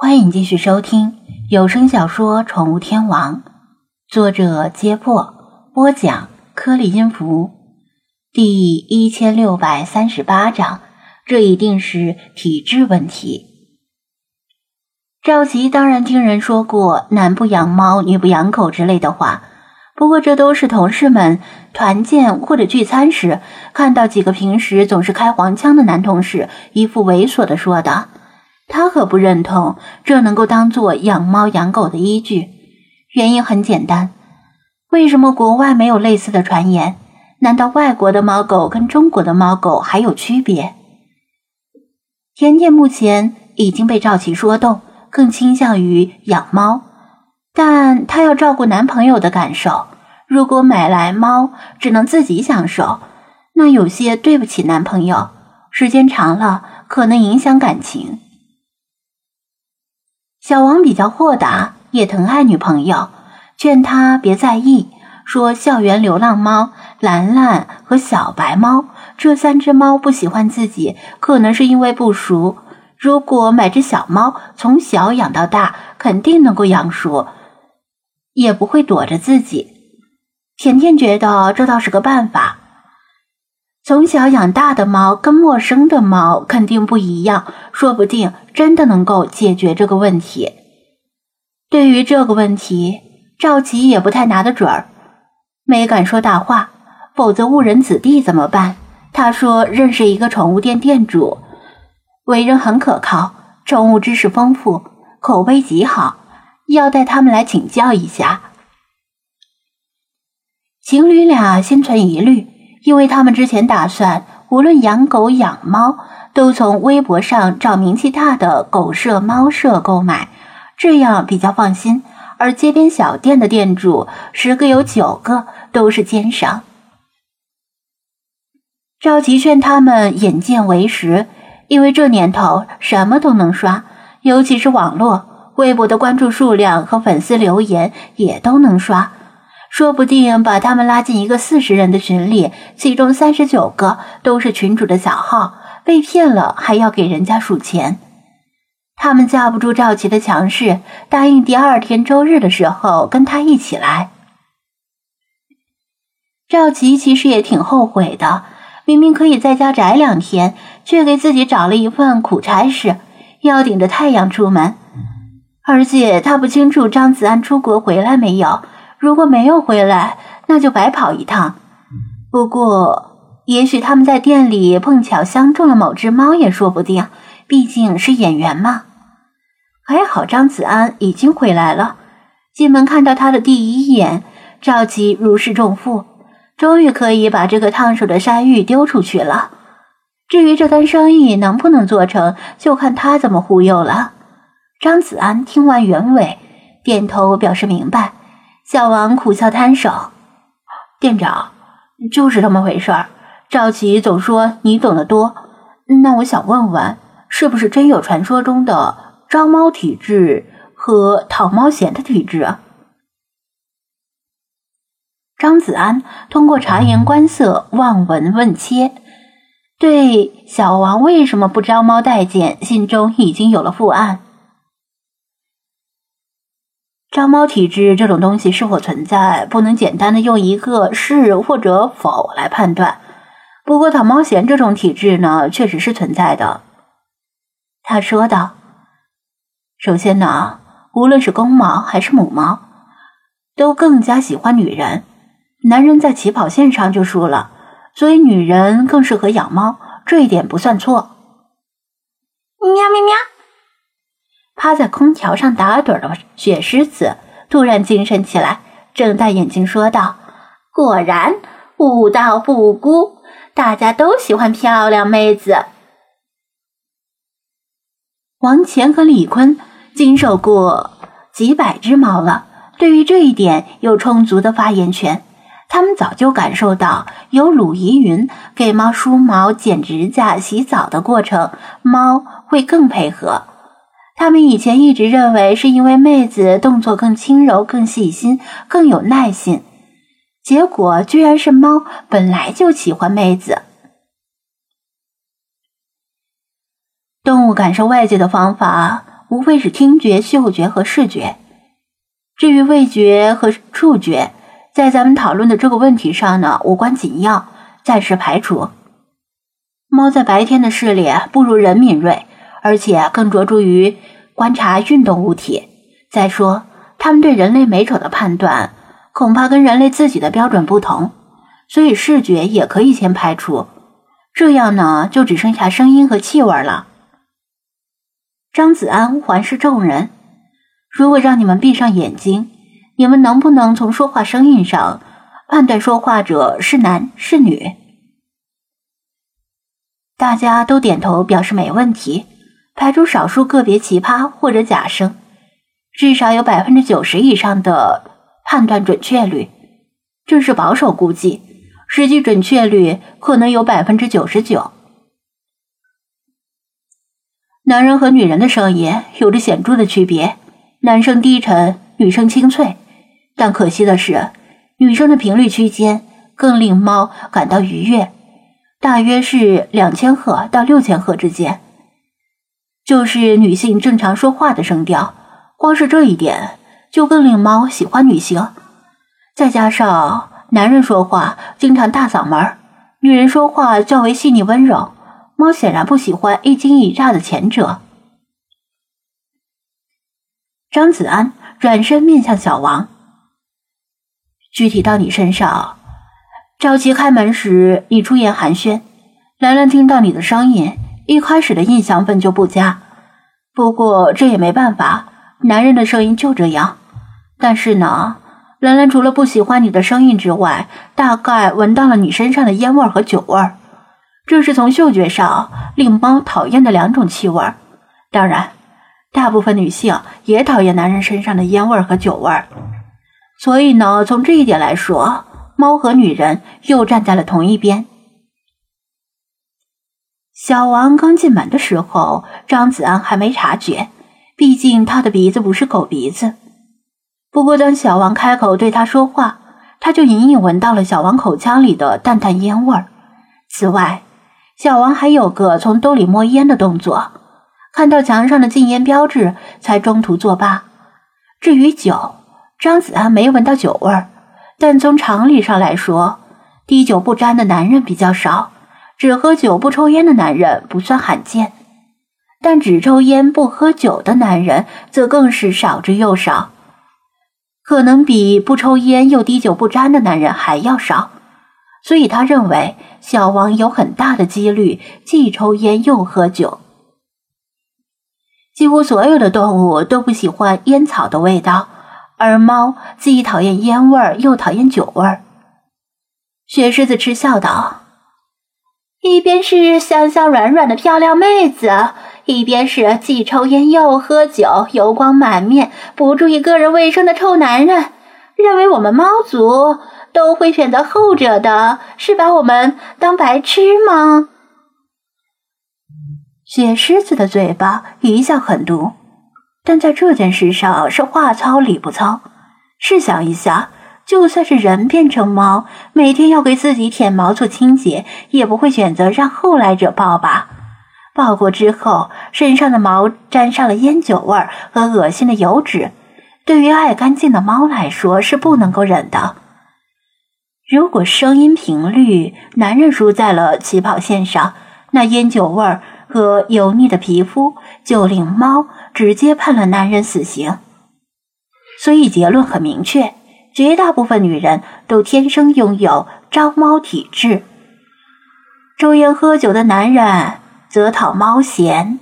欢迎继续收听有声小说《宠物天王》，作者：揭破，播讲：颗粒音符，第一千六百三十八章。这一定是体质问题。赵琪当然听人说过“男不养猫，女不养狗”之类的话，不过这都是同事们团建或者聚餐时看到几个平时总是开黄腔的男同事一副猥琐的说的。他可不认同这能够当做养猫养狗的依据，原因很简单：为什么国外没有类似的传言？难道外国的猫狗跟中国的猫狗还有区别？甜甜目前已经被赵琪说动，更倾向于养猫，但她要照顾男朋友的感受。如果买来猫只能自己享受，那有些对不起男朋友，时间长了可能影响感情。小王比较豁达，也疼爱女朋友，劝他别在意。说校园流浪猫兰兰和小白猫这三只猫不喜欢自己，可能是因为不熟。如果买只小猫，从小养到大，肯定能够养熟，也不会躲着自己。甜甜觉得这倒是个办法。从小养大的猫跟陌生的猫肯定不一样，说不定真的能够解决这个问题。对于这个问题，赵琪也不太拿得准儿，没敢说大话，否则误人子弟怎么办？他说认识一个宠物店店主，为人很可靠，宠物知识丰富，口碑极好，要带他们来请教一下。情侣俩心存疑虑。因为他们之前打算，无论养狗养猫，都从微博上找名气大的狗舍、猫舍购买，这样比较放心。而街边小店的店主，十个有九个都是奸商。赵琪劝他们眼见为实，因为这年头什么都能刷，尤其是网络，微博的关注数量和粉丝留言也都能刷。说不定把他们拉进一个四十人的群里，其中三十九个都是群主的小号，被骗了还要给人家数钱。他们架不住赵琪的强势，答应第二天周日的时候跟他一起来。赵琪其实也挺后悔的，明明可以在家宅两天，却给自己找了一份苦差事，要顶着太阳出门。而且他不清楚张子安出国回来没有。如果没有回来，那就白跑一趟。不过，也许他们在店里碰巧相中了某只猫也说不定，毕竟是演员嘛。还好张子安已经回来了。进门看到他的第一眼，赵吉如释重负，终于可以把这个烫手的山芋丢出去了。至于这单生意能不能做成，就看他怎么忽悠了。张子安听完原委，点头表示明白。小王苦笑摊手：“店长，就是这么回事儿。赵琪总说你懂得多，那我想问问，是不是真有传说中的招猫体质和讨猫嫌的体质啊？”张子安通过察言观色、望闻问切，对小王为什么不招猫待见，心中已经有了负案。招猫体质这种东西是否存在，不能简单的用一个是或者否来判断。不过讨猫嫌这种体质呢，确实是存在的。他说道：“首先呢，无论是公猫还是母猫，都更加喜欢女人。男人在起跑线上就输了，所以女人更适合养猫，这一点不算错。”喵喵喵。趴在空调上打盹的雪狮子突然精神起来，睁大眼睛说道：“果然，武道不孤，大家都喜欢漂亮妹子。”王乾和李坤经手过几百只猫了，对于这一点有充足的发言权。他们早就感受到，有鲁怡云给猫梳毛、剪指甲、洗澡的过程，猫会更配合。他们以前一直认为是因为妹子动作更轻柔、更细心、更有耐心，结果居然是猫本来就喜欢妹子。动物感受外界的方法无非是听觉、嗅觉和视觉。至于味觉和触觉，在咱们讨论的这个问题上呢，无关紧要，暂时排除。猫在白天的视力不如人敏锐，而且更着重于观察运动物体。再说，他们对人类美丑的判断，恐怕跟人类自己的标准不同，所以视觉也可以先排除。这样呢，就只剩下声音和气味了。张子安环视众人，如果让你们闭上眼睛，你们能不能从说话声音上判断说话者是男是女？大家都点头表示没问题，排除少数个别奇葩或者假声，至少有百分之九十以上的判断准确率。这是保守估计，实际准确率可能有百分之九十九。男人和女人的声音有着显著的区别，男生低沉，女生清脆。但可惜的是，女生的频率区间更令猫感到愉悦，大约是两千赫到六千赫之间，就是女性正常说话的声调。光是这一点就更令猫喜欢女性。再加上男人说话经常大嗓门，女人说话较为细腻温柔，猫显然不喜欢一惊一乍的前者。张子安转身面向小王。具体到你身上，赵琪开门时你出言寒暄，兰兰听到你的声音，一开始的印象分就不佳。不过这也没办法，男人的声音就这样。但是呢，兰兰除了不喜欢你的声音之外，大概闻到了你身上的烟味和酒味，这是从嗅觉上令猫讨厌的两种气味。当然，大部分女性也讨厌男人身上的烟味和酒味。所以呢，从这一点来说，猫和女人又站在了同一边。小王刚进门的时候，张子安还没察觉，毕竟他的鼻子不是狗鼻子。不过，当小王开口对他说话，他就隐隐闻到了小王口腔里的淡淡烟味儿。此外，小王还有个从兜里摸烟的动作，看到墙上的禁烟标志才中途作罢。至于酒，张子安没闻到酒味儿，但从常理上来说，滴酒不沾的男人比较少，只喝酒不抽烟的男人不算罕见，但只抽烟不喝酒的男人则更是少之又少，可能比不抽烟又滴酒不沾的男人还要少。所以他认为小王有很大的几率既抽烟又喝酒。几乎所有的动物都不喜欢烟草的味道。而猫既讨厌烟味儿，又讨厌酒味儿。雪狮子嗤笑道：“一边是香香软软的漂亮妹子，一边是既抽烟又喝酒、油光满面、不注意个人卫生的臭男人。认为我们猫族都会选择后者的，是把我们当白痴吗？”雪狮子的嘴巴一向狠毒。但在这件事上是话糙理不糙。试想一下，就算是人变成猫，每天要给自己舔毛做清洁，也不会选择让后来者抱吧？抱过之后，身上的毛沾上了烟酒味儿和恶心的油脂，对于爱干净的猫来说是不能够忍的。如果声音频率男人输在了起跑线上，那烟酒味儿和油腻的皮肤就令猫。直接判了男人死刑，所以结论很明确：绝大部分女人都天生拥有招猫体质。抽烟喝酒的男人则讨猫嫌。